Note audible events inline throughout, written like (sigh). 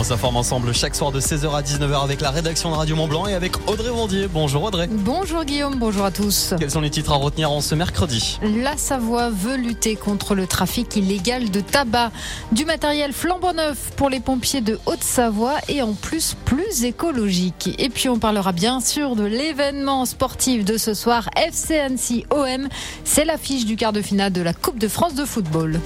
On s'informe ensemble chaque soir de 16h à 19h avec la rédaction de Radio Mont Blanc et avec Audrey Vendier. Bonjour Audrey. Bonjour Guillaume, bonjour à tous. Quels sont les titres à retenir en ce mercredi? La Savoie veut lutter contre le trafic illégal de tabac. Du matériel flambant neuf pour les pompiers de Haute-Savoie et en plus plus écologique. Et puis on parlera bien sûr de l'événement sportif de ce soir FC Annecy OM. C'est l'affiche du quart de finale de la Coupe de France de football.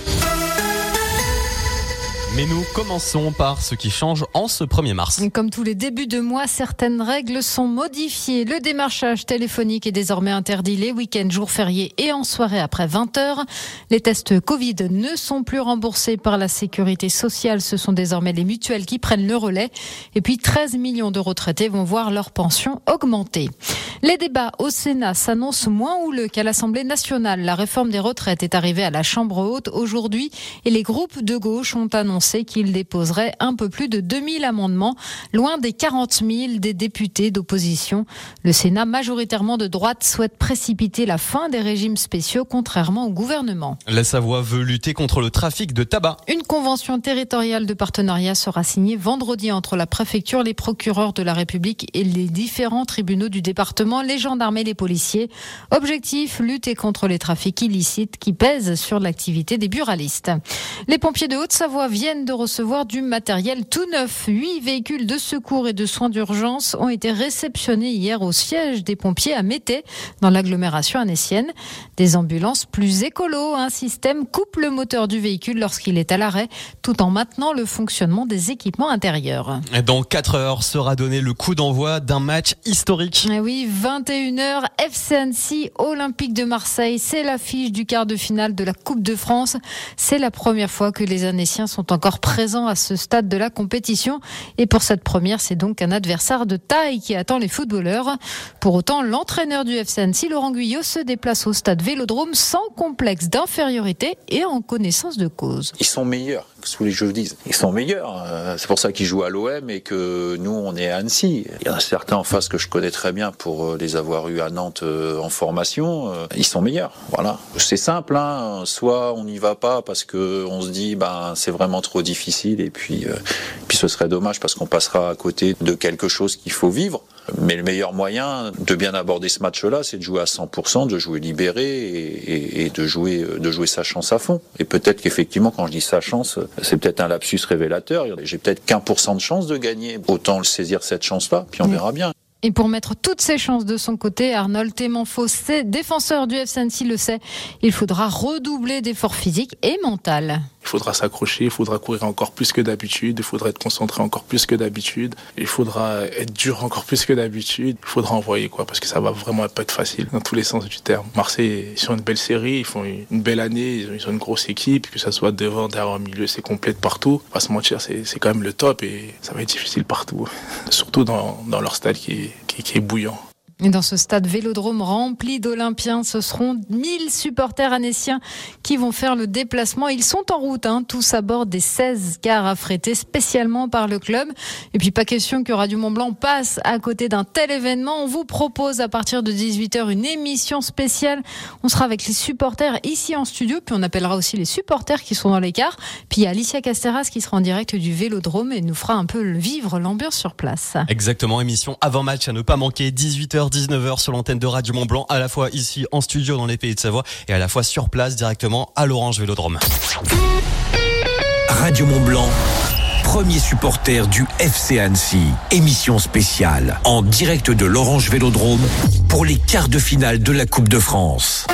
Mais nous commençons par ce qui change en ce 1er mars. Comme tous les débuts de mois, certaines règles sont modifiées. Le démarchage téléphonique est désormais interdit les week-ends, jours fériés et en soirée après 20h. Les tests Covid ne sont plus remboursés par la sécurité sociale. Ce sont désormais les mutuelles qui prennent le relais. Et puis 13 millions de retraités vont voir leur pension augmenter. Les débats au Sénat s'annoncent moins houleux qu'à l'Assemblée nationale. La réforme des retraites est arrivée à la Chambre haute aujourd'hui et les groupes de gauche ont annoncé qu'il déposerait un peu plus de 2000 amendements, loin des 40 000 des députés d'opposition. Le Sénat, majoritairement de droite, souhaite précipiter la fin des régimes spéciaux, contrairement au gouvernement. La Savoie veut lutter contre le trafic de tabac. Une convention territoriale de partenariat sera signée vendredi entre la préfecture, les procureurs de la République et les différents tribunaux du département, les gendarmes et les policiers. Objectif, lutter contre les trafics illicites qui pèsent sur l'activité des buralistes. Les pompiers de Haute-Savoie viennent de recevoir du matériel tout neuf. Huit véhicules de secours et de soins d'urgence ont été réceptionnés hier au siège des pompiers à Mété, dans l'agglomération anessienne. Des ambulances plus écolo. Un système coupe le moteur du véhicule lorsqu'il est à l'arrêt, tout en maintenant le fonctionnement des équipements intérieurs. Dans 4 heures sera donné le coup d'envoi d'un match historique. Eh oui, 21h, FC Annecy, Olympique de Marseille. C'est l'affiche du quart de finale de la Coupe de France. C'est la première fois que les Annéciens sont encore présent à ce stade de la compétition. Et pour cette première, c'est donc un adversaire de taille qui attend les footballeurs. Pour autant, l'entraîneur du FC Annecy, Laurent Guyot, se déplace au stade Vélodrome sans complexe d'infériorité et en connaissance de cause. Ils sont meilleurs sous les jeux disent. Ils sont meilleurs. Euh, c'est pour ça qu'ils jouent à l'OM et que nous, on est à Annecy. Il y en a certains en face que je connais très bien pour euh, les avoir eu à Nantes euh, en formation. Ils sont meilleurs. Voilà. C'est simple. Hein. Soit on n'y va pas parce que on se dit, ben, c'est vraiment trop difficile et puis, puis ce serait dommage parce qu'on passera à côté de quelque chose qu'il faut vivre. Mais le meilleur moyen de bien aborder ce match-là, c'est de jouer à 100%, de jouer libéré et, et, de jouer de jouer sa chance à fond. Et peut-être qu'effectivement, quand je dis sa chance, c'est peut-être un lapsus révélateur. J'ai peut-être qu'un pour cent de chance de gagner. Autant le saisir cette chance-là, puis on verra bien. Et pour mettre toutes ses chances de son côté, Arnold Témanfo, défenseur du FCNC, le sait, il faudra redoubler d'efforts physiques et mental. Il faudra s'accrocher, il faudra courir encore plus que d'habitude, il faudra être concentré encore plus que d'habitude, il faudra être dur encore plus que d'habitude, il faudra envoyer quoi, parce que ça va vraiment pas être facile dans tous les sens du terme. Marseille est sur une belle série, ils font une belle année, ils ont une grosse équipe, que ça soit devant, derrière, au milieu, c'est complet partout. Pas se mentir, c'est quand même le top et ça va être difficile partout, (laughs) surtout dans, leur stade qui est bouillant. Et dans ce stade vélodrome rempli d'Olympiens, ce seront 1000 supporters anéciens qui vont faire le déplacement. Ils sont en route, hein, tous à bord des 16 cars affrétés spécialement par le club. Et puis pas question que Radio Mont Blanc passe à côté d'un tel événement. On vous propose à partir de 18h une émission spéciale. On sera avec les supporters ici en studio, puis on appellera aussi les supporters qui sont dans les cars. Puis il y a Alicia Casteras qui sera en direct du vélodrome et nous fera un peu vivre l'ambiance sur place. Exactement, émission avant match à ne pas manquer 18h 19h sur l'antenne de Radio Mont Blanc, à la fois ici en studio dans les pays de Savoie et à la fois sur place directement à l'Orange Vélodrome. Radio Mont Blanc. Premier supporter du FC Annecy. Émission spéciale en direct de l'Orange Vélodrome pour les quarts de finale de la Coupe de France.